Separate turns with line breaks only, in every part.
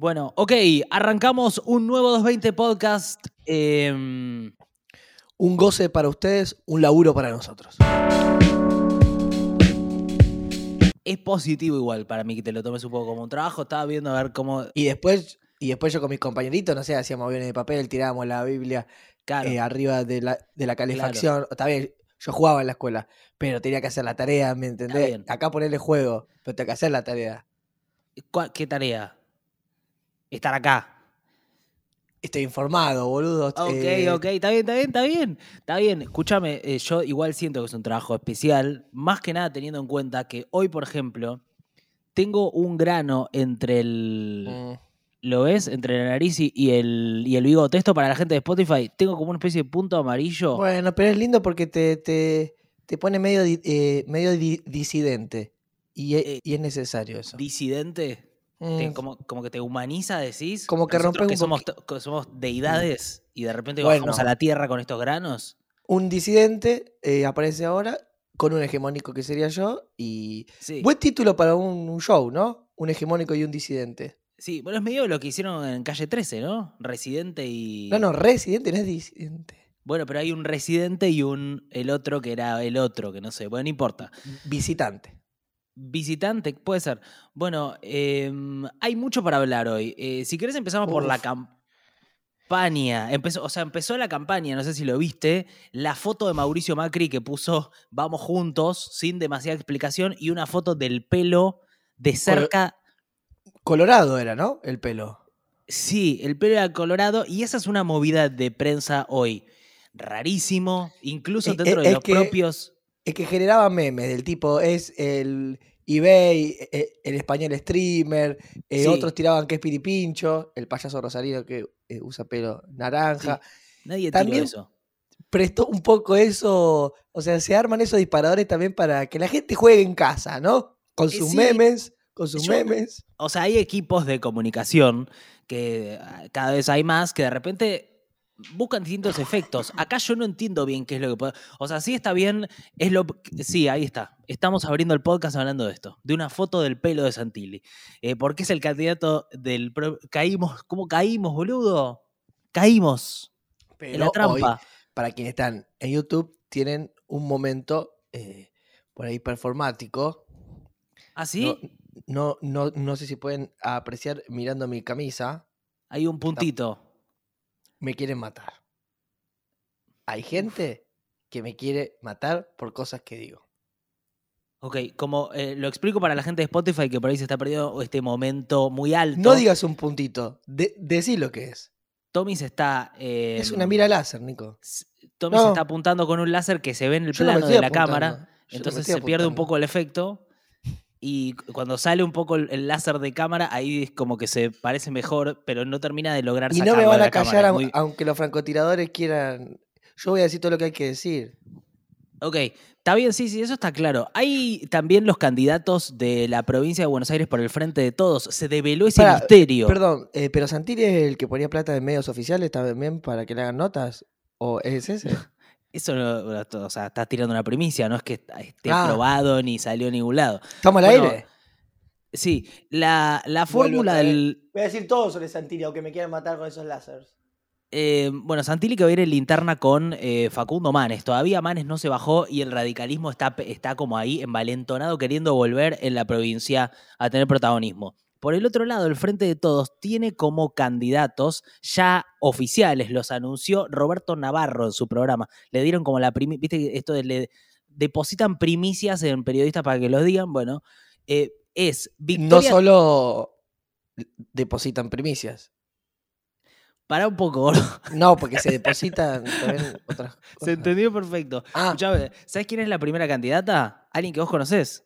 Bueno, ok, arrancamos un nuevo 220 podcast. em,
Un goce para ustedes, un laburo para nosotros.
es positivo igual para mí que te lo tomes un poco como un trabajo. Estaba viendo a ver cómo.
Y después, y después yo con mis compañeritos, no sé, hacíamos aviones de papel, tirábamos la Biblia
Claro,
eh, arriba de la, de la calefacción. Está bien, yo jugaba en la escuela, pero tenía que hacer la tarea, ¿me entendés? Acá ponerle juego, pero tengo que hacer la tarea.
¿cuál- ¿qué tarea? Estar acá.
Estoy informado, boludo.
Ok,
eh,
ok, está bien, está bien, está bien. Está bien, escúchame, eh, yo igual siento que es un trabajo especial, más que nada teniendo en cuenta que hoy, por ejemplo, tengo un grano entre el...
mm,
¿Lo ves? Entre la nariz y y el, y el bigote. Esto para la gente de Spotify, tengo como una especie de punto amarillo.
Bueno, pero es lindo porque te, te, te pone medio, di- eh, medio di- disidente. Y, e-
Eh,
y es necesario eso.
disidente. Te-
Mm,
como, como que te humaniza, decís.
Como que rompes
que
un
somos, somos deidades y de repente
Bueno.
bajamos a la tierra con estos granos.
un disidente eh, aparece ahora con un hegemónico que sería yo y
Sí.
buen título para un, un show, ¿no? Un hegemónico y un disidente.
Sí, bueno, es medio lo que hicieron en calle 13, ¿no? Residente y.
No, no, residente no es disidente.
Bueno, pero hay un residente y un el otro que era el otro, que no sé. Bueno, no importa.
Visitante.
Visitante, puede ser. Bueno, em, hay mucho para hablar hoy. Eh, si querés empezamos por la campaña. Empezó, o sea, empezó la campaña, no sé si lo viste, la foto de Mauricio Macri que puso Vamos juntos, sin demasiada explicación, y una foto del pelo de cerca.
Colorado era, ¿no? El pelo.
Sí, el pelo era colorado, y esa es una movida de prensa hoy. Rarísimo, incluso dentro
es-
de
es
los
que-
propios.
Es que generaba memes del tipo, es el eBay, eh, el español streamer, eh,
Sí.
otros tiraban que es piripincho, el payaso rosarino que eh, usa pelo naranja.
Nadie tiró
También-
eso.
Prestó un poco eso, o sea, se arman esos disparadores también para que la gente juegue en casa, ¿no? Con sus
sí.
memes, con sus
Yo-
memes.
O sea, hay equipos de comunicación que ah, cada vez hay más que de repente buscan distintos efectos. Acá yo no entiendo bien qué es lo que puede. O sea, sí está bien, es lo. Sí, ahí está. Estamos abriendo el podcast hablando de esto, de una foto del pelo de Santilli. Eh, porque es el candidato del. Caímos, ¿cómo caímos, boludo? Caímos en la
hoy,
trampa.
para quienes están en YouTube, tienen un momento eh, por ahí performático.
¿Ah, sí?
No, no, no, no sé si pueden apreciar mirando mi camisa.
Hay un puntito.
Me quieren matar. Hay gente que me quiere matar por cosas que digo.
Ok, como eh, lo explico para la gente de Spotify que por ahí se está perdiendo este momento muy alto.
No digas un puntito, de, decí lo que es.
Tommy se está.
es
eh,
una mira láser, Nico.
Tommy se está apuntando con un láser que se ve en el
Yo
plano de la
apuntando,
cámara,
yo
entonces se pierde un poco el efecto. Y cu- cuando sale un poco el, el láser de cámara, ahí es como que se parece mejor, pero no termina de lograr
Y no me van a callar
muy-
aunque los francotiradores quieran. Yo voy a decir todo lo que hay que decir.
Ok, está bien, sí, sí, eso está claro. Hay también los candidatos de la provincia de Buenos Aires por el frente de todos. Se develó ese misterio.
Perdón, eh, pero Santilli es el que ponía plata en medios oficiales también para que le hagan notas. ¿O es ese?
Eso no, o sea, estás tirando una primicia, no es que esté
Ah.
probado ni salió a ningún lado.
¿Estamos al
Bueno,
aire?
Sí, la, la fórmula
vez.
del,
Voy a decir todo sobre Santilli, aunque me quieran matar con esos láseres.
Eh, bueno, Santilli que va a ir en linterna con eh, Facundo Manes. Todavía Manes no se bajó y el radicalismo está, está como ahí envalentonado queriendo volver en la provincia a tener protagonismo. Por el otro lado, el Frente de Todos tiene como candidatos ya oficiales, los anunció Roberto Navarro en su programa. Le dieron como la primicia, viste esto de le depositan primicias en periodistas para que los digan. Bueno, eh, es
No
Victoria.
solo depositan primicias.
Para un poco, gordo.
No, porque se depositan también otras cosas.
Se entendió perfecto.
Ah,
¿sabes quién es la primera candidata? Alguien que vos conocés.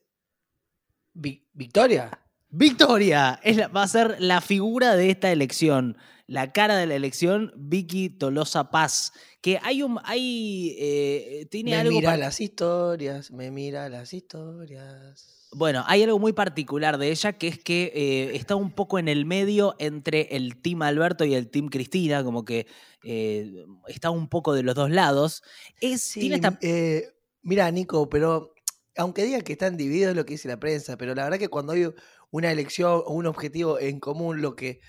Vi- ¿Victoria?
Victoria es la- va a ser la figura de esta elección, la cara de la elección, Vicky Tolosa Paz. Que hay un. Hay, eh, tiene
Me
algo.
mira
par-
las historias, me mira las historias.
Bueno, hay algo muy particular de ella que es que eh, está un poco en el medio entre el Team Alberto y el Team Cristina, como que eh, está un poco de los dos lados. Es,
Sí,
tiene esta-
eh, mira, Nico, pero aunque digan que están divididos es lo que dice la prensa, pero la verdad que cuando hay una elección o un objetivo en común, lo que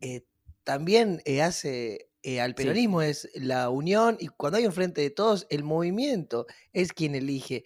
eh, también eh, hace eh, al
Sí.
peronismo es la unión y cuando hay un frente de todos, el movimiento es quien elige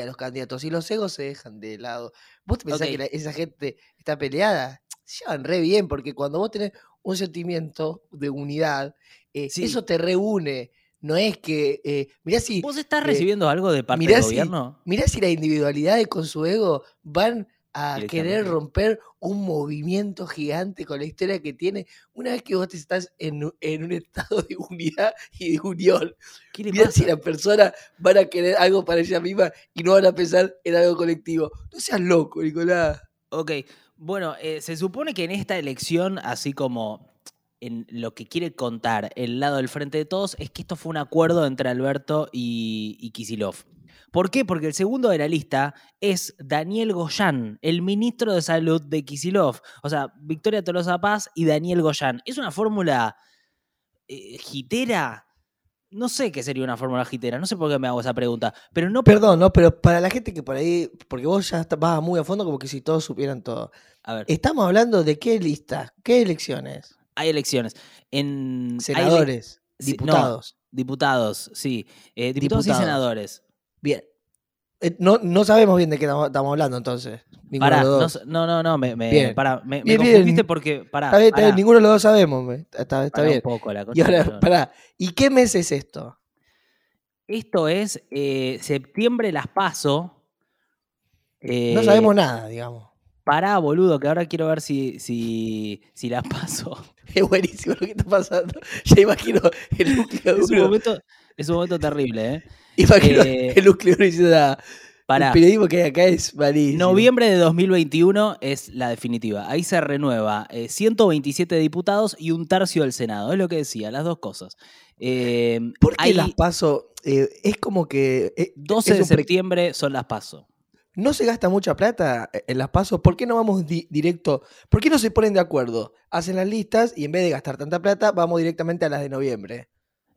a los candidatos y los egos se dejan de lado. ¿Vos pensás que la- esa gente está peleada? Se llevan re bien porque cuando vos tenés un sentimiento de unidad,
Sí.
eso te reúne. No es que, eh, mirá si,
¿Vos estás
eh,
recibiendo algo de parte del
si-
gobierno?
mirá si la individualidad con su ego van a querer romper un movimiento gigante con la historia que tiene una vez que vos estás en, en un estado de unidad y de unión.
¿Qué le
Mirá si las personas van a querer algo para ella misma y no van a pensar en algo colectivo. No seas loco, Nicolás.
Ok, bueno, eh, se supone que en esta elección, así como en lo que quiere contar el lado del Frente de Todos, es que esto fue un acuerdo entre Alberto y, y Kisilov. ¿Por qué? Porque el segundo de la lista es Daniel Goyan, el ministro de Salud de Kisilov. O sea, Victoria Tolosa Paz y Daniel Goyan. ¿Es una fórmula eh, jitera? No sé qué sería una fórmula jitera, no sé por qué me hago esa pregunta, pero no...
Perdón, no, pero para la gente que por ahí, porque vos ya vas muy a fondo como que si todos supieran todo.
A ver,
Estamos hablando de qué lista, qué elecciones,
hay elecciones. En, ele-
senadores,
no,
diputados.
Diputados, sí. Eh, diputados, y
Diputados.
senadores.
Bien. Eh, no, no sabemos bien de qué estamos hablando entonces.
Pará, no, no, no, no, me, me,
Bien.
pará, me, me
Bien, bien.
confundiste porque, pará,
Está bien, ninguno de los dos sabemos. me- Está, bien.
un poco la
Y
concha de
ahora, pará. ¿Y qué mes es esto?
Esto es eh, septiembre las paso.
no
Eh,
sabemos nada, digamos.
Pará, boludo, que ahora quiero ver si, si, si las paso.
Es buenísimo lo que está pasando. Ya imagino el núcleo
Es un
duro.
momento, es un momento terrible, ¿eh?
Imagino
eh,
el núcleo duro diciendo nada.
Pará.
El periodismo que hay acá es malísimo.
Noviembre de 2021 es la definitiva. Ahí se renueva eh, 127 diputados y un tercio del Senado. Es lo que decía, las dos cosas. Eh,
¿Por qué
hay
las paso? Eh, es como que. eh,
12 de
es un pre-
septiembre son las paso.
No se gasta mucha plata eh, en las pasos. ¿Por qué no vamos di- directo? ¿Por qué no se ponen de acuerdo? Hacen las listas y en vez de gastar tanta plata, vamos directamente a las de noviembre.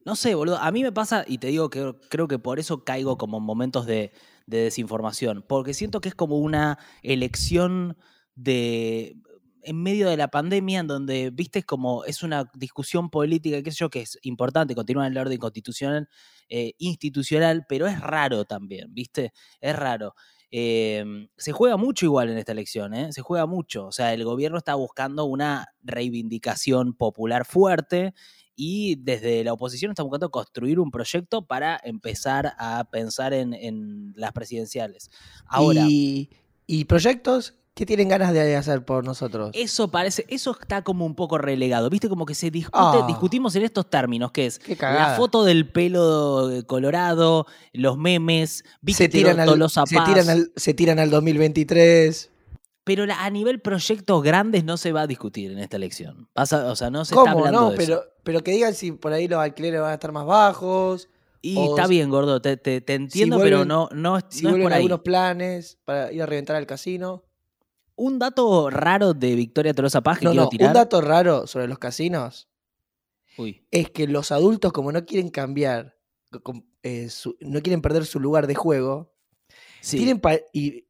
No sé, boludo. A mí me pasa, y te digo que creo que por eso caigo como en momentos de, de desinformación. Porque siento que es como una elección de. en medio de la pandemia, en donde, viste, es como es una discusión política, qué sé yo, que es importante, continúa en el orden constitucional, eh, institucional, pero es raro también, viste, es raro. Eh, se juega mucho igual en esta elección, ¿eh? se juega mucho. O sea, el gobierno está buscando una reivindicación popular fuerte y desde la oposición está buscando construir un proyecto para empezar a pensar en, las presidenciales. Ahora,
¿Y, y proyectos? ¿Qué tienen ganas de hacer por nosotros?
eso parece, eso está como un poco relegado, ¿viste? Como que se discute,
Ah.
discutimos en estos términos, que es
Qué
la foto del pelo colorado, los memes, vi
se tiran, al,
Tolosa
se, tiran al, se tiran al 2023.
pero la- a nivel proyectos grandes no se va a discutir en esta elección. Pasa, o sea, no se está
¿Cómo?
hablando
No,
de
pero,
eso.
pero que digan si por ahí los alquileres van a estar más bajos.
Y
o
está bien, gordo, te, te- te entiendo, pero
vuelven-
no, no,
Si
no es por ahí.
algunos planes para ir a reventar al casino.
Un dato raro de Victoria Tolosa Paz que
No,
quiero
no,
tirar.
un dato raro sobre los casinos
Uy,
es que los adultos, como no quieren cambiar, eh, su- no quieren perder su lugar de juego,
sí.
tienen y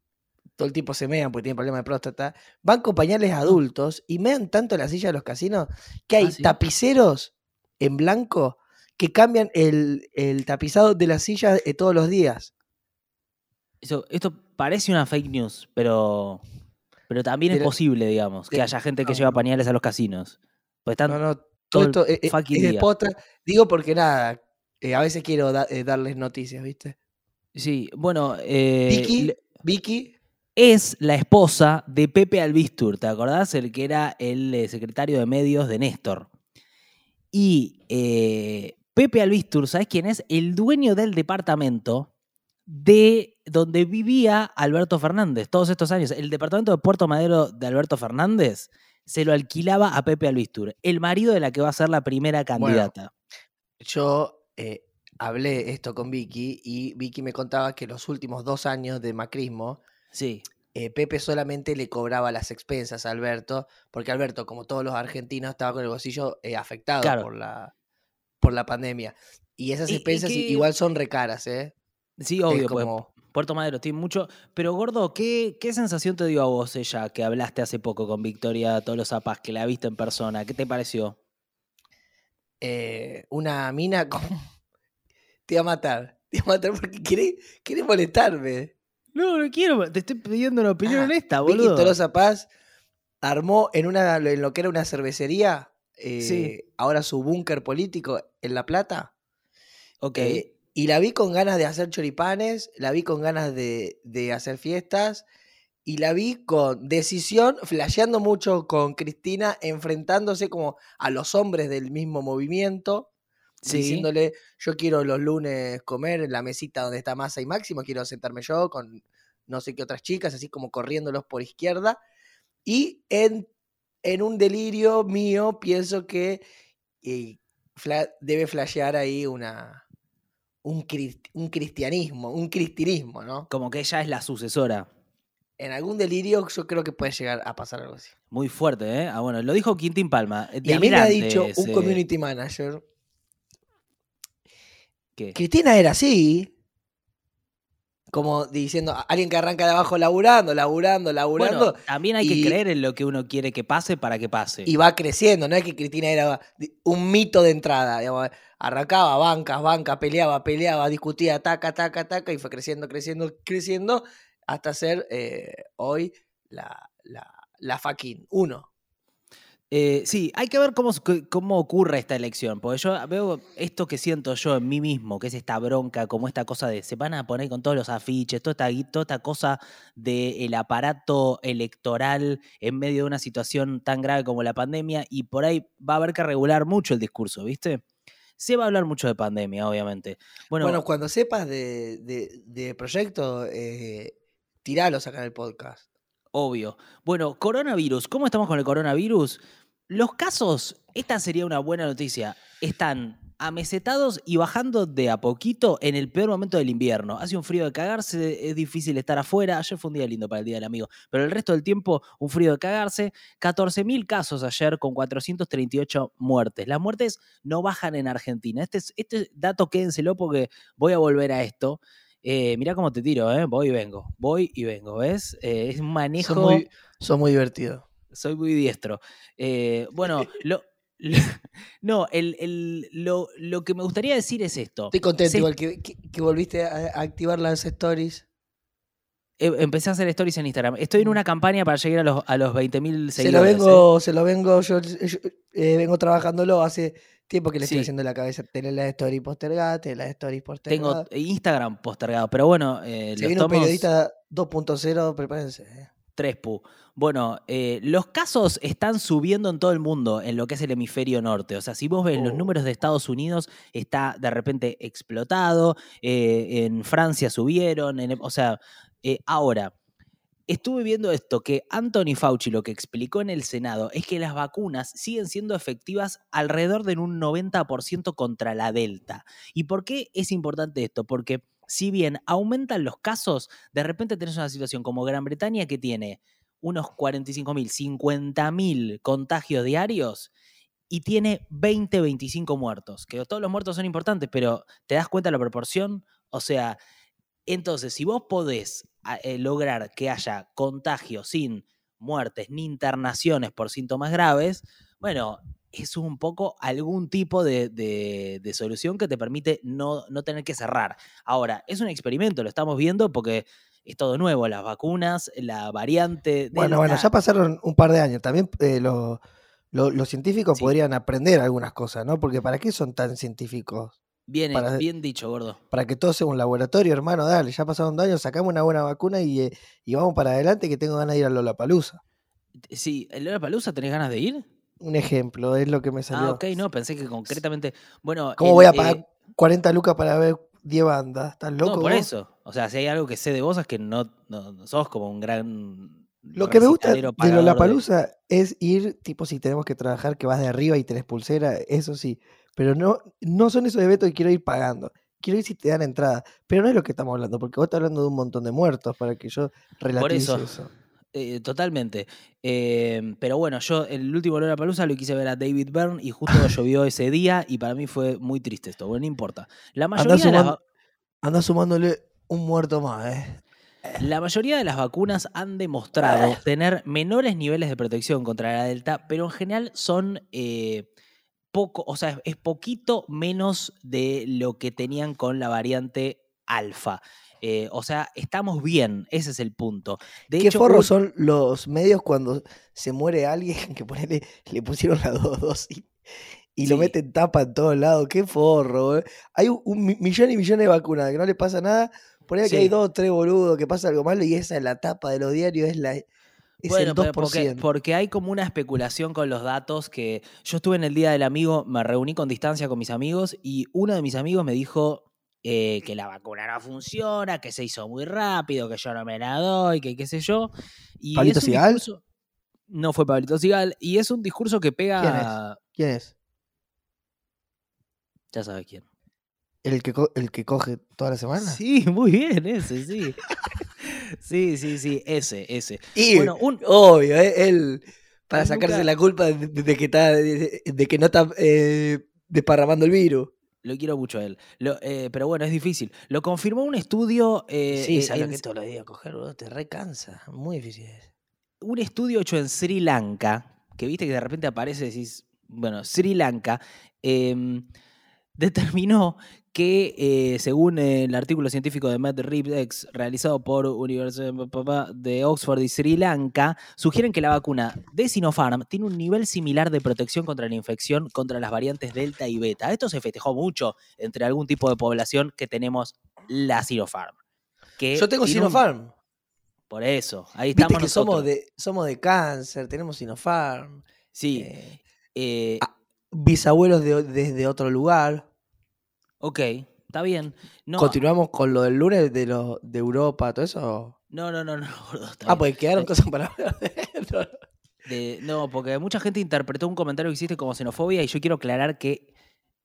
todo el tiempo se mean porque tienen problemas de próstata, van con pañales adultos y mean tanto la silla de los casinos que hay
Ah, ¿sí?
tapiceros en blanco que cambian el, el tapizado de la silla eh, todos los días.
Eso- esto parece una fake news, pero, pero también es posible, digamos, que haya gente que
no.
lleva pañales a los casinos. Pues están,
No, no,
todo
todo
el
esto eh,
fucking
es
día.
posta. Digo porque nada, eh, a veces quiero da- eh, darles noticias, ¿viste?
Sí, bueno, eh,
Vicky,
le-
Vicky,
es la esposa de Pepe Albistur, ¿te acordás? El que era el secretario de medios de Néstor. Y Pepe Albistur, ¿sabes quién es? El dueño del departamento de donde vivía Alberto Fernández todos estos años. El departamento de Puerto Madero de Alberto Fernández se lo alquilaba a Pepe Albistur, el marido de la que va a ser la primera candidata.
yo eh, hablé esto con Vicky y Vicky me contaba que los últimos dos años de macrismo,
Sí,
eh, Pepe solamente le cobraba las expensas a Alberto, porque Alberto, como todos los argentinos, estaba con el bolsillo eh, afectado
Claro.
por, la, por la pandemia. Y esas
Y- y
expensas
que-
igual son recaras, ¿eh?
Sí, obvio, pues,
como-
Puerto Madero tiene mucho. Pero, gordo, ¿qué, ¿qué sensación te dio a vos ella que hablaste hace poco con Victoria Todos los Zapaz, que la viste en persona? ¿Qué te pareció?
Eh, una mina con... Te iba a matar. Te iba a matar porque quiere, quiere molestarme.
No, no quiero. Te estoy pidiendo una opinión
Ah,
honesta,
Vicky
boludo.
Tolosa Paz armó en, una, en lo que era una cervecería, eh,
Sí.
ahora su búnker político en La Plata.
Ok.
eh, y la vi con ganas de hacer choripanes, la vi con ganas de, de hacer fiestas, y la vi con decisión, flasheando mucho con Cristina, enfrentándose como a los hombres del mismo movimiento,
Sí.
diciéndole, yo quiero los lunes comer en la mesita donde está Massa y Máximo, quiero sentarme yo con no sé qué otras chicas, así como corriéndolos por izquierda. Y en, en un delirio mío pienso que fla- debe flashear ahí una, un, un cristianismo, un cristinismo, ¿no?
Como que ella es la sucesora.
En algún delirio yo creo que puede llegar a pasar algo así.
Muy fuerte, ¿eh? Ah, bueno, lo dijo Quintín Palma.
Y a mí me ha dicho un community manager,
¿Qué?
Cristina era así, como diciendo, alguien que arranca de abajo laburando, laburando, laburando,
Bueno, también hay
y-
que creer en lo que uno quiere que pase para que pase.
y va creciendo, no es que Cristina era un mito de entrada, digamos, arrancaba bancas, bancas, peleaba, peleaba, discutía, taca, taca, taca, y fue creciendo, creciendo, creciendo, hasta ser eh, hoy la, la, la fucking uno.
Eh, sí, hay que ver cómo, cómo ocurre esta elección, porque yo veo esto que siento yo en mí mismo, que es esta bronca, como esta cosa de se van a poner con todos los afiches, toda esta, toda esta cosa del aparato electoral en medio de una situación tan grave como la pandemia, y por ahí va a haber que regular mucho el discurso, ¿viste? Se va a hablar mucho de pandemia, obviamente. Bueno,
Bueno, cuando sepas de, de, de proyecto, eh, tiralos acá en el podcast.
Obvio. Bueno, coronavirus. ¿Cómo estamos con el coronavirus? Los casos, esta sería una buena noticia, están amesetados y bajando de a poquito en el peor momento del invierno. Hace un frío de cagarse, es difícil estar afuera. Ayer fue un día lindo para el Día del Amigo, pero el resto del tiempo un frío de cagarse. 14.000 casos ayer con 438 muertes. Las muertes no bajan en Argentina. Este, es- este dato quédenselo porque voy a volver a esto. Eh, mirá cómo te tiro, ¿eh? Voy y vengo, voy y vengo, ¿ves? Eh, es un manejo...
Son muy, son muy divertidos.
Soy muy diestro. Eh, bueno, lo, lo- no, el, el- lo, lo que me gustaría decir es esto.
Estoy contento
Se-
igual que, que- que volviste a, activar las stories.
eh, empecé a hacer stories en Instagram. Estoy en una campaña para llegar a los, a los 20.000 seguidores.
Se lo
¿eh?
vengo, se lo vengo, yo, yo, eh, vengo trabajándolo hace tiempo que le estoy haciendo la cabeza. Tener las stories postergadas, tener las stories
Tengo
postergadas.
Instagram postergado, pero bueno, eh,
viene un periodista 2.0, prepárense. Eh.
Tres pu. Bueno, eh, los casos están subiendo en todo el mundo, en lo que es el hemisferio norte. O sea, si vos ves los
Oh.
números de Estados Unidos, está de repente explotado. eh, en Francia subieron. en- o sea, eh, ahora, estuve viendo esto, que Anthony Fauci lo que explicó en el Senado es que las vacunas siguen siendo efectivas alrededor de un 90% contra la Delta. ¿Y por qué es importante esto? Porque si bien aumentan los casos, de repente tenés una situación como Gran Bretaña que tiene unos 45.000, 50.000 contagios diarios y tiene 20, 25 muertos. Que todos los muertos son importantes, pero ¿te das cuenta de la proporción? O sea, entonces, si vos podés a- eh, lograr que haya contagio sin muertes ni internaciones por síntomas graves, bueno, es un poco algún tipo de, de- de solución que te permite no, no tener que cerrar. Ahora, es un experimento, lo estamos viendo porque es todo nuevo, las vacunas, la variante...
Bueno, bueno,
Delta.
ya pasaron un par de años. También eh, lo- lo- los científicos
Sí.
podrían aprender algunas cosas, ¿no? Porque ¿para qué son tan científicos?
Bien,
para-
bien dicho, gordo.
Para que todo sea un laboratorio, hermano, dale, ya pasaron dos años, sacamos una buena vacuna y, eh, y vamos para adelante que tengo ganas de ir a Lollapalooza.
Sí, ¿el Lola Palusa tenés ganas de ir?
Un ejemplo, es lo que me salió.
Ah, ok, no, pensé que concretamente. Bueno,
¿Cómo
el,
voy a
eh,
pagar 40 lucas para ver 10 bandas? ¿Estás loco?
No, por
vos?
eso. O sea, si hay algo que sé de vos es que no, no, no sos como un gran.
Lo que me gusta de Lollapalooza es ir, tipo, si tenemos que trabajar, que vas de arriba y tenés pulsera, eso sí. Pero no, no son esos eventos que quiero ir pagando. Quiero ir si te dan entrada. Pero no es lo que estamos hablando, porque vos estás hablando de un montón de muertos para que yo relativice
eso.
eso.
Eh, totalmente. Eh, pero bueno, yo el último Lola Palusa lo quise ver a David Byrne y justo llovió ese día y para mí fue muy triste esto. Bueno, no importa. La mayoría de las.
andá sumándole un muerto más, ¿eh?
La mayoría de las vacunas han demostrado tener menores niveles de protección contra la Delta, pero en general son eh, poco, o sea, es poquito menos de lo que tenían con la variante alfa. Eh, o sea, estamos bien, ese es el punto. De
¿Qué
hecho,
forros
un-
son los medios cuando se muere alguien que ponele, le pusieron las dos dosis y lo meten tapa en todos lados? ¡Qué forro! eh. Hay un, un mi- millón y millones de vacunas que no le pasa nada. Ponele que
Sí.
hay dos o tres boludos que pasa algo malo y esa es la tapa de los diarios, es, la, es
Bueno,
el
pero
2%.
porque, porque hay como una especulación con los datos que yo estuve en el Día del Amigo, me reuní con distancia con mis amigos y uno de mis amigos me dijo eh, que la vacuna no funciona, que se hizo muy rápido, que yo no me la doy, que qué sé yo. Y
¿Pablito
es
Sigal?
discurso- No fue Pablito Sigal. Y es un discurso que pega...
¿Quién es?
Ya sabes quién.
¿El que, el que coge toda la semana?
Sí, muy bien, ese, sí. sí, sí, sí, ese, ese.
Y,
Bueno, un,
obvio, eh, él, para sacarse
nunca-
la culpa de, de- de que, está, de, de que no está eh, desparramando el virus.
Lo quiero mucho a él. Lo- eh, pero bueno, es difícil. Lo confirmó un estudio. eh,
sí, sabes
en-
que todos los días coger, boludo, te recansa. Muy difícil es.
un estudio hecho en Sri Lanka, que viste que de repente aparece y decís, bueno, Sri Lanka, em, determinó que, eh, según el artículo científico de Matt Reeves, realizado por Universidad de Oxford y Sri Lanka, sugieren que la vacuna de Sinopharm tiene un nivel similar de protección contra la infección contra las variantes Delta y Beta. Esto se festejó mucho entre algún tipo de población que tenemos la Sinopharm. que
Yo tengo
un-
Sinopharm.
Por eso, ahí
Viste
estamos
que somos
nosotros.
de, somos de cáncer, tenemos Sinopharm.
Sí.
eh,
eh,
bisabuelos de, desde otro lugar.
Ok, está bien. No,
Continuamos con lo del lunes de, los de Europa, todo eso.
no, no, no, no, gordo, está
Ah,
bien.
pues quedaron
Eh,
cosas para hablar de esto.
de- no, porque mucha gente interpretó un comentario que hiciste como xenofobia y yo quiero aclarar que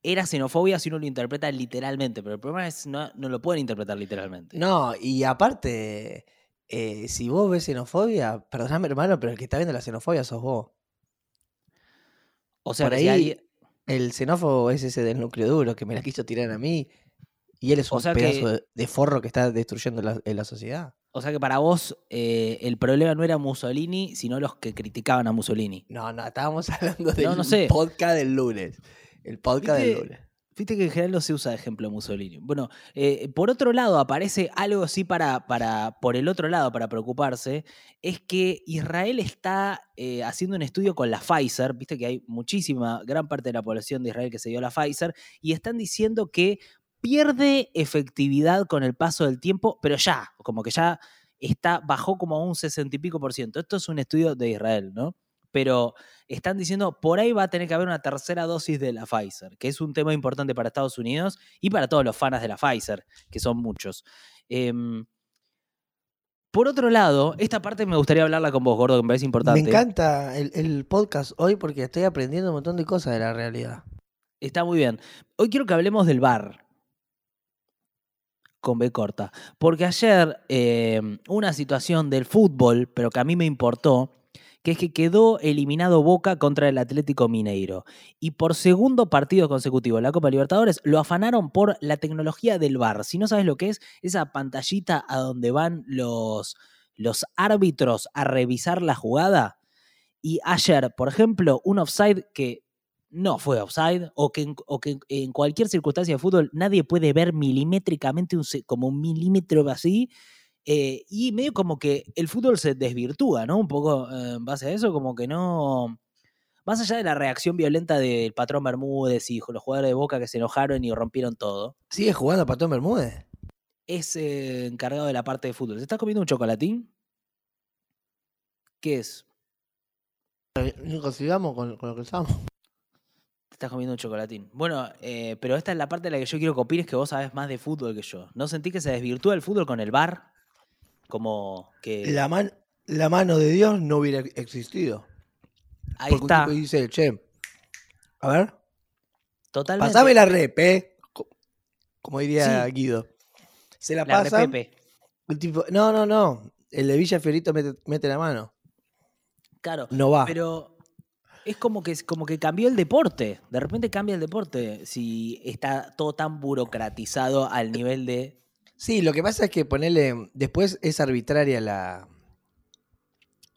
era xenofobia si uno lo interpreta literalmente, pero el problema es no, no lo pueden interpretar literalmente.
No, y aparte, eh, si vos ves xenofobia, perdóname hermano, pero el que está viendo la xenofobia sos vos.
o sea,
por
que si
ahí-
alguien-
El xenófobo es ese del núcleo duro que me la quiso tirar a mí. Y él es
O
un
sea
pedazo
que-
de, forro que está destruyendo la, en la sociedad.
o sea que para vos eh, el problema no era Mussolini, sino los que criticaban a Mussolini.
No, no, estábamos hablando del
No, no sé.
podcast del lunes. El podcast del lunes.
Viste que en general no se usa de ejemplo Mussolini. Bueno, eh, por otro lado, aparece algo así para, para, por el otro lado, para preocuparse, es que Israel está eh, haciendo un estudio con la Pfizer, viste que hay muchísima, gran parte de la población de Israel que se dio la Pfizer, y están diciendo que pierde efectividad con el paso del tiempo, pero ya, como que ya está, bajó como a un sesenta y pico por ciento. Esto es un estudio de Israel, ¿no? Pero están diciendo por ahí va a tener que haber una tercera dosis de la Pfizer, que es un tema importante para Estados Unidos y para todos los fans de la Pfizer, que son muchos. Em, por otro lado, esta parte me gustaría hablarla con vos, gordo, que me parece importante.
Me encanta el, el podcast hoy porque estoy aprendiendo un montón de cosas de la realidad.
Está muy bien. Hoy quiero que hablemos del bar. Con B corta. Porque ayer em, una situación del fútbol, pero que a mí me importó, que es que quedó eliminado Boca contra el Atlético Mineiro. Y por segundo partido consecutivo la Copa Libertadores lo afanaron por la tecnología del VAR. Si no sabes lo que es, esa pantallita a donde van los, los árbitros a revisar la jugada. Y ayer, por ejemplo, un offside que no fue offside, o que, o que en cualquier circunstancia de fútbol nadie puede ver milimétricamente un, como un milímetro así, eh, y medio como que el fútbol se desvirtúa, ¿no? Un poco eh, en base a eso, como que no... Más allá de la reacción violenta del patrón Bermúdez y los jugadores de Boca que se enojaron y rompieron todo,
¿Sigue jugando a Patón Bermúdez?
es eh, encargado de la parte de fútbol. ¿Se está comiendo un chocolatín? ¿Qué es?
Nico, sigamos con, con lo que estamos.
Te estás comiendo un chocolatín. Bueno, pero esta es la parte de la que yo quiero que opines que vos sabes más de fútbol que yo. ¿No sentí que se desvirtúa el fútbol con el bar? Como que...
La, man- la mano de Dios no hubiera existido.
ahí
Porque un
está.
tipo dice, che, a ver,
Totalmente.
pasame la rep, ¿eh? Co- Como diría
Sí.
Guido. Se la,
La
pasa. El tipo, no, no, no. El de Villa Fiorito mete, mete la mano.
Claro.
No va.
Pero es como que, como que cambió el deporte. De repente cambia el deporte. Si está todo tan burocratizado al nivel de
Sí, lo que pasa es que ponerle. Después es arbitraria la.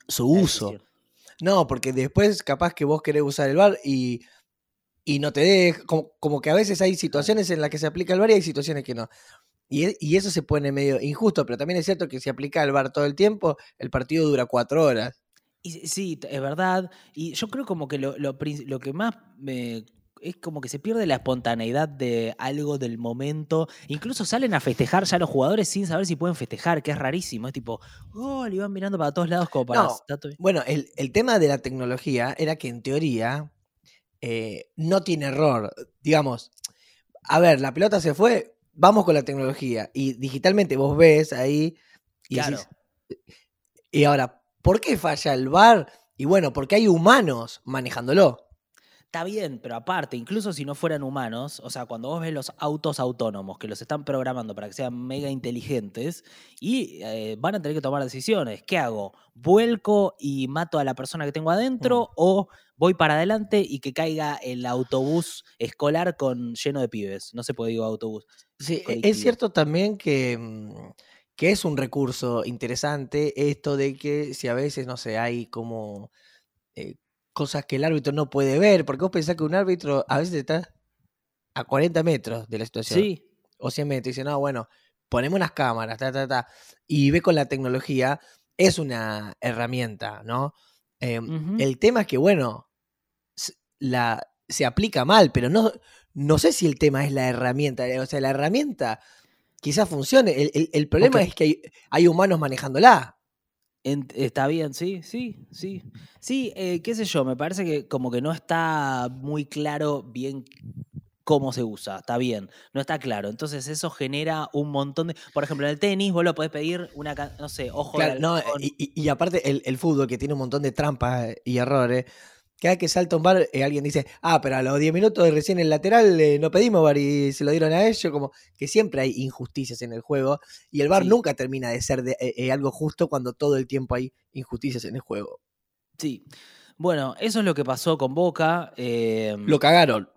su
La
uso.
decisión.
No, porque después capaz que vos querés usar el bar y. y no te deja. Como, como que a veces hay situaciones en las que se aplica el bar y hay situaciones que no. Y, e- y eso se pone medio injusto, pero también es cierto que si aplica el bar todo el tiempo, el partido dura cuatro horas.
Y sí, es verdad. Y yo creo como que lo, lo, lo que más me... Es como que se pierde la espontaneidad de algo del momento. Incluso salen a festejar ya los jugadores sin saber si pueden festejar, que es rarísimo. Es tipo, gol, y van mirando para todos lados como para...
Bueno, el, el tema de la tecnología era que en teoría eh, no tiene error. Digamos, a ver, la pelota se fue, vamos con la tecnología. Y digitalmente vos ves ahí y
Claro.
decís, y ahora, ¿por qué falla el VAR? Y bueno, porque hay humanos manejándolo.
Está bien, pero aparte, incluso si no fueran humanos, o sea, cuando vos ves los autos autónomos que los están programando para que sean mega inteligentes y eh, van a tener que tomar decisiones. ¿Qué hago? ¿Vuelco y mato a la persona que tengo adentro o voy para adelante y que caiga el autobús escolar con lleno de pibes? No se puede digo autobús.
Sí, e-
colectivo.
es cierto también que, mm, que es un recurso interesante esto de que si a veces, no sé, hay como eh, cosas que el árbitro no puede ver, porque vos pensás que un árbitro a veces está a 40 metros de la situación,
Sí,
o 100 metros, y dice, no, bueno, ponemos unas cámaras, ta, ta, ta, y ve con la tecnología, es una herramienta, ¿no? Em. El tema es que, bueno, la, se aplica mal, pero no, no sé si el tema es la herramienta. O sea, la herramienta quizás funcione. El, el- el problema es que hay, hay humanos manejándola.
Está bien, sí, sí, sí. Sí, eh, qué sé yo, me parece que como que no está muy claro bien cómo se usa, está bien, no está claro. Entonces eso genera un montón de... Por ejemplo, en el tenis vos lo podés pedir una, no sé, ojo de
Claro, no, y- y aparte el, el fútbol que tiene un montón de trampas y errores. Cada vez que salta un bar, eh, alguien dice, ah, pero a los 10 minutos de recién el lateral eh, no pedimos bar y se lo dieron a ellos. Como que siempre hay injusticias en el juego y el bar
Sí.
nunca termina de ser de, eh, eh, algo justo cuando todo el tiempo hay injusticias en el juego.
Sí. Bueno, eso es lo que pasó con Boca. eh,
Lo cagaron.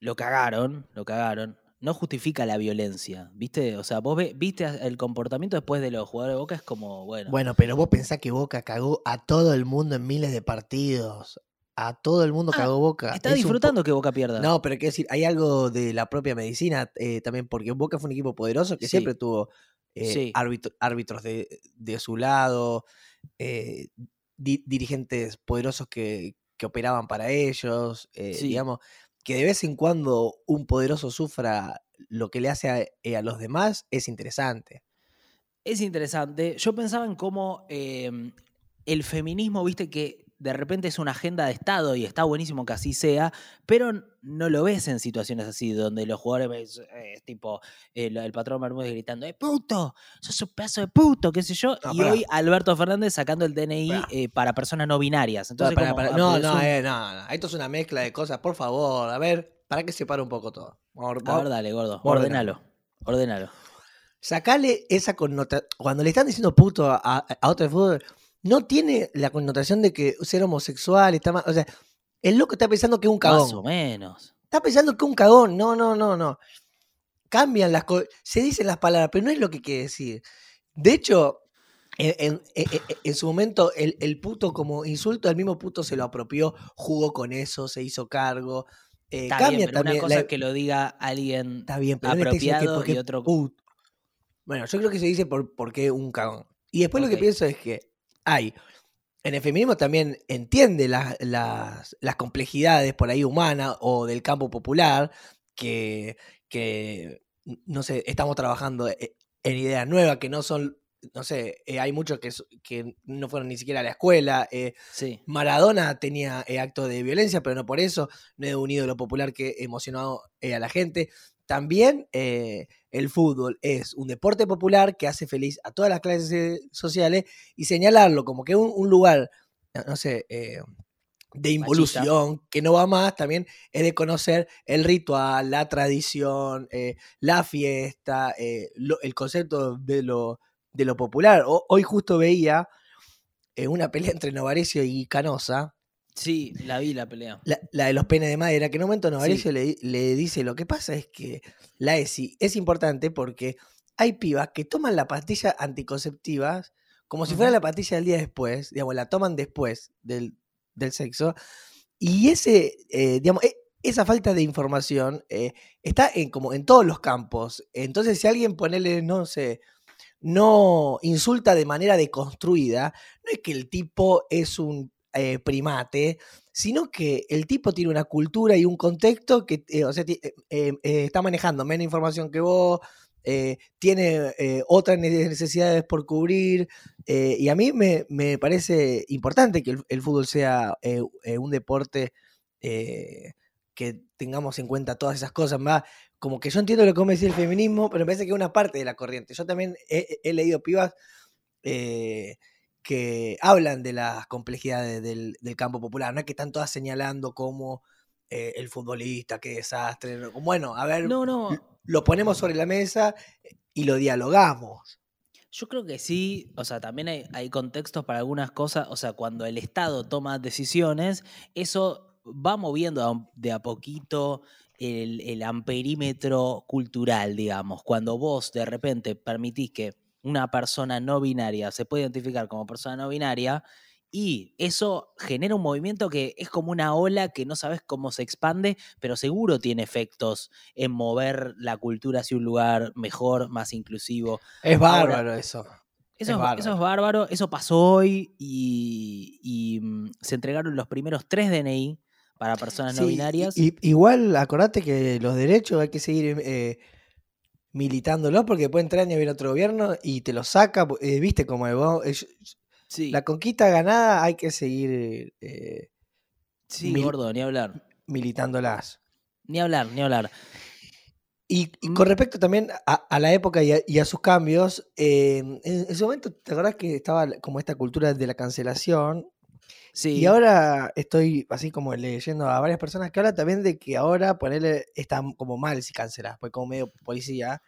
lo cagaron, lo cagaron. No justifica la violencia, ¿viste? O sea, vos ve- viste el comportamiento después de los jugadores de Boca, es como, bueno.
Bueno, pero vos pensás que Boca cagó a todo el mundo en miles de partidos. A todo el mundo
Ah,
cagó Boca.
está
Es
disfrutando que Boca pierda.
No, pero quiero decir, hay algo de la propia medicina eh, también, porque Boca fue un equipo poderoso que
Sí.
siempre tuvo eh,
Sí.
árbitro- árbitros de, de su lado, eh, di- dirigentes poderosos que, que operaban para ellos,
Sí.
digamos, que de vez en cuando un poderoso sufra lo que le hace a, a los demás es interesante.
Es interesante. Yo pensaba en cómo eh, el feminismo, viste, que de repente es una agenda de Estado y está buenísimo que así sea, pero no lo ves en situaciones así, donde los jugadores ves, eh, tipo el, el patrón Bermúdez gritando, ¡eh, puto! ¡Sos un pedazo de puto! ¿Qué sé yo?
No,
y
pará.
hoy Alberto Fernández sacando el DNI eh, para personas no binarias. Entonces,
Pará,
como,
pará, no,
es
no,
un-
eh, no, no, esto es una mezcla de cosas, por favor, a ver, para que separe un poco todo. Vamos-
A ver, dale, gordo. Ordenalo. Ordenalo.
Sacale esa connotación. Cuando le están diciendo puto a, a- a otro de fútbol, no tiene la connotación de que ser homosexual está mal. O sea, el loco está pensando que es un
Más o
cagón.
menos.
Está pensando que es un cagón. No, no, no, no. Cambian las cosas. Se dicen las palabras, pero no es lo que quiere decir. De hecho, en, en- en- en- en su momento, el, el puto como insulto, el mismo puto se lo apropió, jugó con eso, se hizo cargo. Eh,
Está
cambia
bien, pero una
también.
cosa
la-
es que lo diga alguien
Está bien, pero
apropiado
porque
y otro...
put- Bueno, yo creo que se dice por, porque un cagón. Y después lo que pienso es que hay. En el feminismo también entiende las, las, las complejidades por ahí humanas o del campo popular que, que, no sé, estamos trabajando e- en ideas nuevas que no son, no sé, eh, hay muchos que, que no fueron ni siquiera a la escuela. eh,
Sí.
Maradona tenía eh, actos de violencia, pero no por eso, no es un ídolo popular que emocionó eh, a la gente. También eh, el fútbol es un deporte popular que hace feliz a todas las clases eh, sociales y señalarlo como que un, un lugar, no sé, eh, de involución que no va más, también es de conocer el ritual, la tradición, eh, la fiesta, eh, lo- el concepto de lo, de lo popular. O- hoy justo veía una pelea entre Novarecio y Canosa,
Sí, la vi la pelea.
la, la de los penes de madera, que en un momento Novarecio
Sí.
le, di- le dice, lo que pasa es que la ESI es importante porque hay pibas que toman la pastilla anticonceptiva como si fuera la pastilla del día después, digamos, la toman después del, del sexo. Y ese, eh, digamos, e- esa falta de información eh, está en, como en todos los campos. Entonces, si alguien ponele, no sé, no insulta de manera deconstruida, no es que el tipo es un eh, primate, sino que el tipo tiene una cultura y un contexto que, eh, o sea, eh, eh, está manejando menos información que vos, tiene otras ne- necesidades por cubrir, y a mí me, me parece importante que el, fútbol sea un deporte que tengamos en cuenta todas esas cosas, más como que yo entiendo lo que me decía el feminismo, pero me parece que es una parte de la corriente. Yo también he, leído pibas que hablan de las complejidades del, del campo popular, no es que están todas señalando como eh, el futbolista, qué desastre. Bueno, a ver,
No, no.
lo ponemos sobre la mesa y lo dialogamos.
Yo creo que sí, o sea, también hay, hay contextos para algunas cosas, o sea, cuando el Estado toma decisiones, eso va moviendo de a poquito el, el amperímetro cultural, digamos. Cuando vos de repente permitís que una persona no binaria se pueda identificar como persona no binaria, y eso genera un movimiento que es como una ola que no sabes cómo se expande, pero seguro tiene efectos en mover la cultura hacia un lugar mejor, más inclusivo.
Es
Ahora,
bárbaro eso.
Eso es,
bárbaro.
eso es bárbaro, eso pasó hoy y, y, mm, se entregaron los primeros tres DNI para personas no binarias.
i- igual acordate que los derechos hay que seguir eh, militándolos porque después entra año viene otro gobierno y te los saca, eh, viste como
sí,
la conquista ganada hay que seguir eh,
sí,
mil-
gordo, ni hablar.
militándolas.
Ni hablar, ni hablar.
Y, y con respecto también a, a la época y a, y a sus cambios, eh, en, en ese momento, ¿te acordás que estaba como esta cultura de la cancelación?
Sí,
Y ahora estoy así como leyendo a varias personas que hablan también de que ahora ponerle está como mal si cancelas, pues como medio policía.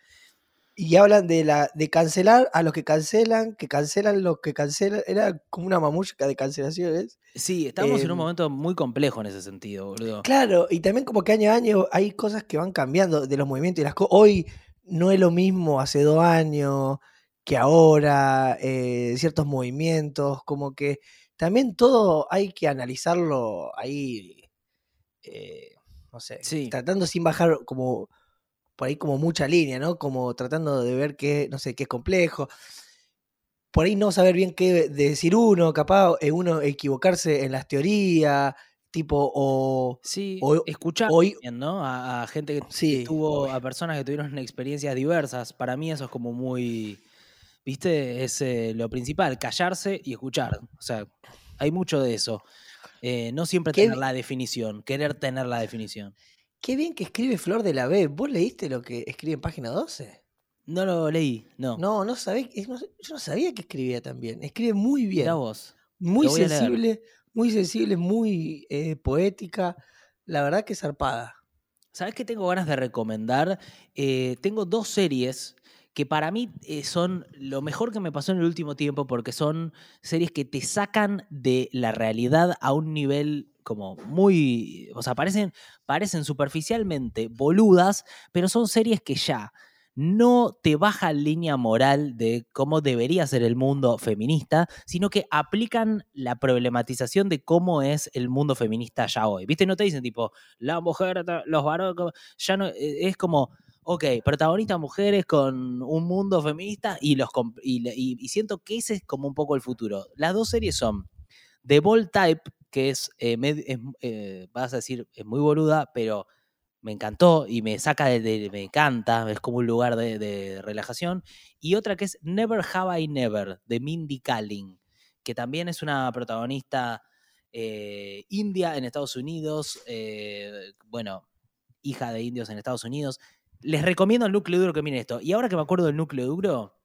Y hablan de la de cancelar a los que cancelan, que cancelan los que cancelan. Era como una mamushka de cancelaciones.
sí, estamos en un
em,
momento muy complejo en ese sentido, boludo.
Claro, y también como que año a año hay cosas que van cambiando de los movimientos y las cosas. Hoy no es lo mismo hace dos años que ahora, eh, ciertos movimientos, como que también todo hay que analizarlo ahí, eh, no sé,
Sí.
tratando sin bajar como por ahí como mucha línea, ¿no? Como tratando de ver qué, no sé, qué es complejo. Por ahí no saber bien qué decir uno, capaz eh, uno equivocarse en las teorías, tipo, o,
Sí,
o-
escuchar
hoy-
también, ¿no? A, a gente que, que
Sí,
tuvo,
obvio.
a personas que tuvieron experiencias diversas. Para mí eso es como muy, ¿viste? Es eh, lo principal, callarse y escuchar. O sea, hay mucho de eso. Eh, no siempre
Qué
tener la definición, querer tener la definición.
Qué bien que escribe Flor de la B. ¿Vos leíste lo que escribe en página 12?
No lo leí, no.
No, no sabés, no yo no sabía que escribía tan bien. Escribe muy bien.
Mirá vos.
Muy sensible, muy sensible, muy eh, poética. La verdad que zarpada.
¿Sabes qué tengo ganas de recomendar? Eh, tengo dos series que para mí eh, son lo mejor que me pasó en el último tiempo porque son series que te sacan de la realidad a un nivel como muy, o sea, parecen, parecen superficialmente boludas, pero son series que ya no te bajan línea moral de cómo debería ser el mundo feminista, sino que aplican la problematización de cómo es el mundo feminista ya hoy. ¿Viste? No te dicen tipo, la mujer, los varones, ya no, eh, es como, ok, protagonistas mujeres con un mundo feminista y, los, y, siento que ese es como un poco el futuro. Las dos series son The Bold Type, que es, eh, eh, vas a decir, es muy boluda, pero me encantó y me saca de, me encanta, es como un lugar de, relajación. Y otra que es Never Have I Never, de Mindy Kaling, que también es una protagonista eh, india en Estados Unidos, bueno, hija de indios en Estados Unidos. Les recomiendo el núcleo duro que miren esto. Y ahora que me acuerdo del núcleo duro,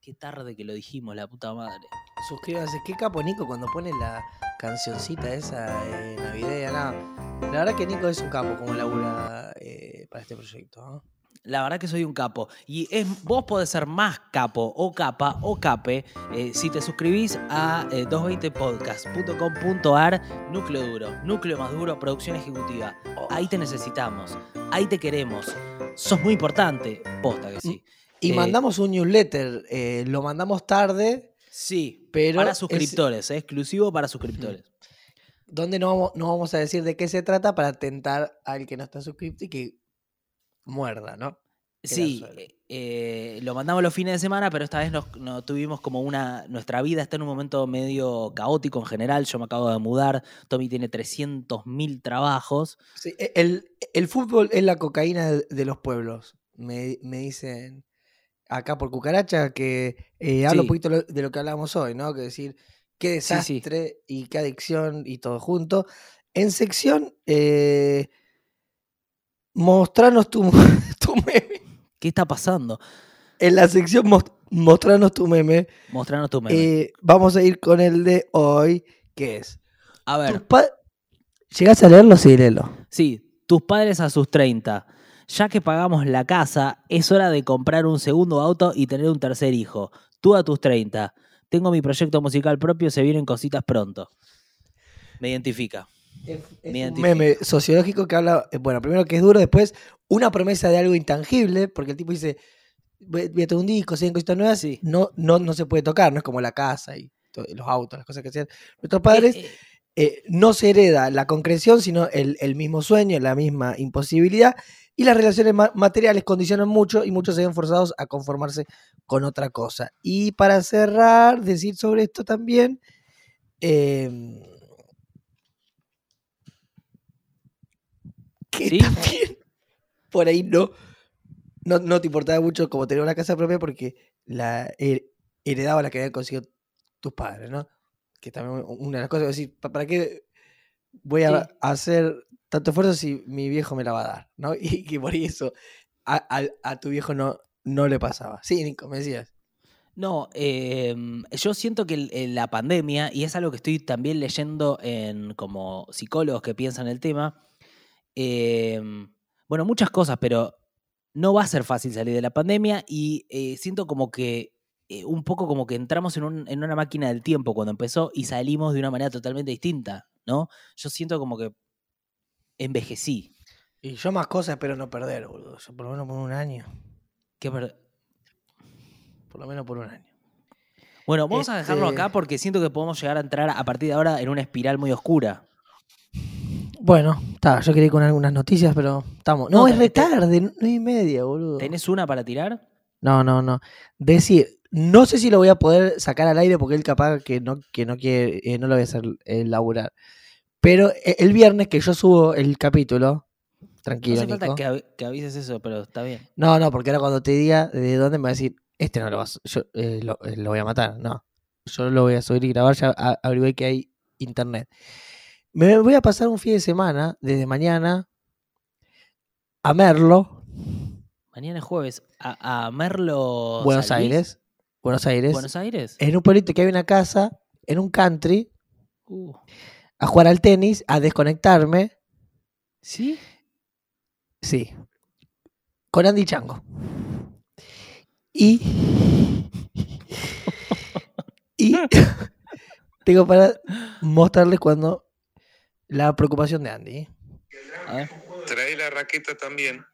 qué tarde que lo dijimos, la puta madre.
Suscríbanse. Qué capo Nico cuando pone la cancioncita esa eh, navideña. no. La verdad que Nico es un capo como labura eh, para este proyecto.
La verdad que soy un capo. Y es, vos podés ser más capo o capa o cape eh, si te suscribís a eh, 220podcast.com.ar Núcleo Duro. Núcleo más duro, producción ejecutiva. Ahí te necesitamos. Ahí te queremos. Sos muy importante. Posta que sí.
Y
Eh,
mandamos un newsletter. eh, lo mandamos tarde,
Sí,
pero
para
es-
suscriptores, exclusivo para suscriptores.
donde no vamos, no vamos a decir de qué se trata para tentar al que no está suscrito y que muerda, ¿no?
Sí, eh, eh, lo mandamos los fines de semana, pero esta vez nos, no tuvimos como una. Nuestra vida está en un momento medio caótico en general. Yo me acabo de mudar. Tommy tiene 300.000 trabajos.
Sí, e- el, el fútbol es la cocaína de, los pueblos. Me, me dicen acá por cucaracha que eh, hablo
Sí.
un poquito de lo que hablábamos hoy, ¿no? Que decir, qué
sí.
desastre y qué adicción y todo junto. En sección, eh, mostranos tu, tu meme.
¿Qué está pasando?
En la sección mos- mostranos tu meme,
Mostranos tu meme.
eh, vamos a ir con el de hoy, que es.
a ver,
¿Llegás a leerlo? Sí, léelo.
sí, tus padres a sus 30. Ya que pagamos la casa, es hora de comprar un segundo auto y tener un tercer hijo. Tú a tus 30. Tengo mi proyecto musical propio, se vienen cositas pronto. Me identifica.
Es, es
Me
un meme sociológico que habla, eh, bueno, primero que es duro, después una promesa de algo intangible, porque el tipo dice, voy a tener un disco, 100 cositas nuevas,
Sí.
no, no, no se puede tocar, no es como la casa y los autos, las cosas que hacían nuestros padres.
Eh, eh,
eh, no se hereda la concreción, sino el, el mismo sueño, la misma imposibilidad, y las relaciones ma- materiales condicionan mucho y muchos se ven forzados a conformarse con otra cosa. Y para cerrar, decir sobre esto también, em, que
¿Sí?
también por ahí no, no, no te importaba mucho como tener una casa propia porque la her- heredaba la que habían conseguido tus padres, ¿no? Que también una de las cosas es decir, ¿pa- ¿para qué voy a
Sí.
hacer tanto esfuerzo si mi viejo me la va a dar? ¿no? Y que por eso a, a- a tu viejo no, no le pasaba. Sí, Nico, me decías.
No, em, yo siento que la pandemia, y es algo que estoy también leyendo en como psicólogos que piensan el tema, em, bueno, muchas cosas, pero no va a ser fácil salir de la pandemia y eh, siento como que eh, un poco como que entramos en, un- en una máquina del tiempo cuando empezó y salimos de una manera totalmente distinta, ¿no? Yo siento como que envejecí.
Y yo más cosas espero no perder, boludo. Yo por lo menos por un año.
Qué per-
Por lo menos por un año.
Bueno, vamos a dejarlo
Este-
acá porque siento que podemos llegar a entrar a partir de ahora en una espiral muy oscura.
Bueno, está, yo quería ir con algunas noticias, pero estamos. No,
No,
es
te-
re
te-
tarde, nueve y media, boludo.
¿Tenés una para tirar?
No, no, no. Decir, no sé si lo voy a poder sacar al aire porque él capaz que no, que no quiere, eh, no lo voy a hacer eh, laburar. Pero eh, el viernes que yo subo el capítulo,
No
tranquilo,
hace falta
Nico.
que, avi- que avises eso, pero está bien.
No, no, porque ahora cuando te diga de dónde me va a decir, este no lo vas, yo eh, lo, eh, lo voy a matar. No, yo lo voy a subir y grabar, ya a- averigué que hay internet. Me voy a pasar un fin de semana, desde mañana, a Merlo,
Mañana es jueves. A, a Merlo.
Buenos. Aires. Buenos Aires.
Buenos Aires.
En un pueblito que hay una casa, en un country,
Uh,
a jugar al tenis, a desconectarme.
¿Sí?
Sí. Con Andy Chango. Y. y. tengo para mostrarles cuando. La preocupación de Andy. ¿eh?
A ver.
Trae la raqueta también.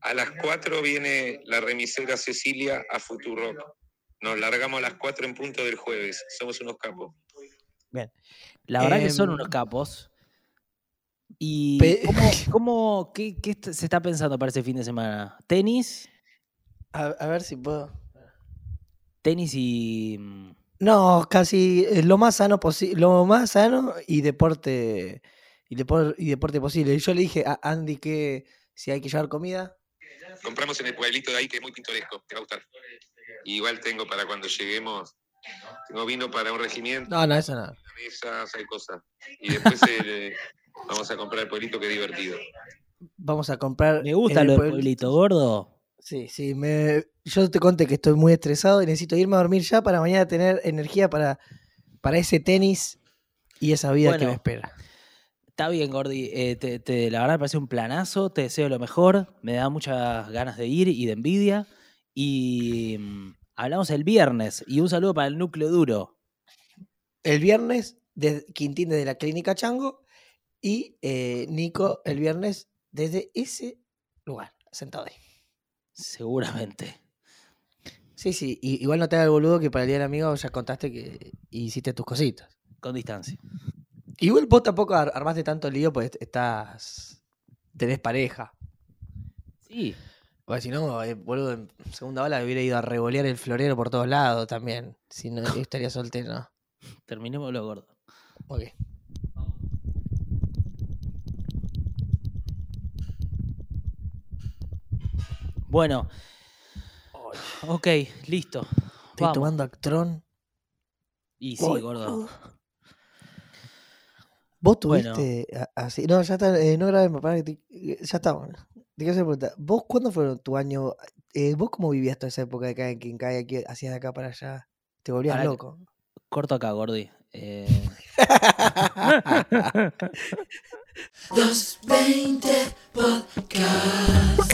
A las 4 viene la remisera Cecilia a Futurock. Nos largamos a las 4 en punto del jueves. Somos unos capos.
La verdad que son
Em,
unos capos. ¿Y cómo, cómo- qué, se está pensando para ese fin de semana? ¿Tenis?
A, a ver si puedo.
¿Tenis y.
No, casi eh, lo más sano posible, lo más sano y deporte y, depor- y deporte posible. Yo le dije a Andy que si hay que llevar comida,
Compramos en el pueblito de ahí que es muy pintoresco. Te va a gustar. Y igual tengo para cuando lleguemos. Tengo vino para un regimiento,
no, no, eso no.
mesas, hay cosas. Y después eh, vamos a comprar el pueblito que es divertido.
Vamos a comprar.
Me gusta lo
el
pueblito gordo.
Sí, sí, me, yo te conté que estoy muy estresado y necesito irme a dormir ya para mañana tener energía para, para ese tenis y esa vida que me espera.
Está bien, Gordi. eh, te- te- la verdad me parece un planazo. Te deseo lo mejor. Me da muchas ganas de ir y de envidia. Y mm, hablamos el viernes. Y un saludo para el núcleo duro.
El viernes, de Quintín desde la Clínica Chango y eh, Nico el viernes desde ese lugar, sentado ahí.
Seguramente.
Sí, sí. y- igual no te hagas el boludo que para el día del amigo ya contaste que hiciste tus cositas.
Con distancia.
Igual vos tampoco ar- armaste tanto lío, pues estás. tenés pareja.
Sí.
Porque si no, eh, boludo, en segunda ola hubiera ido a revolear el florero por todos lados también. Si no, estaría soltero, ¿no?
Terminemos lo gordo.
Ok.
Bueno. Ok, listo.
Estoy
Vamos.
tomando Actron.
Y sí, gordo.
Vos tuviste así. No, ya está, eh, no grabemos, que te- eh, ya estamos. Te quiero hacer una pregunta. ¿Vos cuándo fue tu año? eh, ¿Vos cómo vivías toda esa época de acá en quien cae aquí, hacías de acá para allá? Te volvías
Pará
loco.
Corto acá, gordi. Eh,
220 Podcast.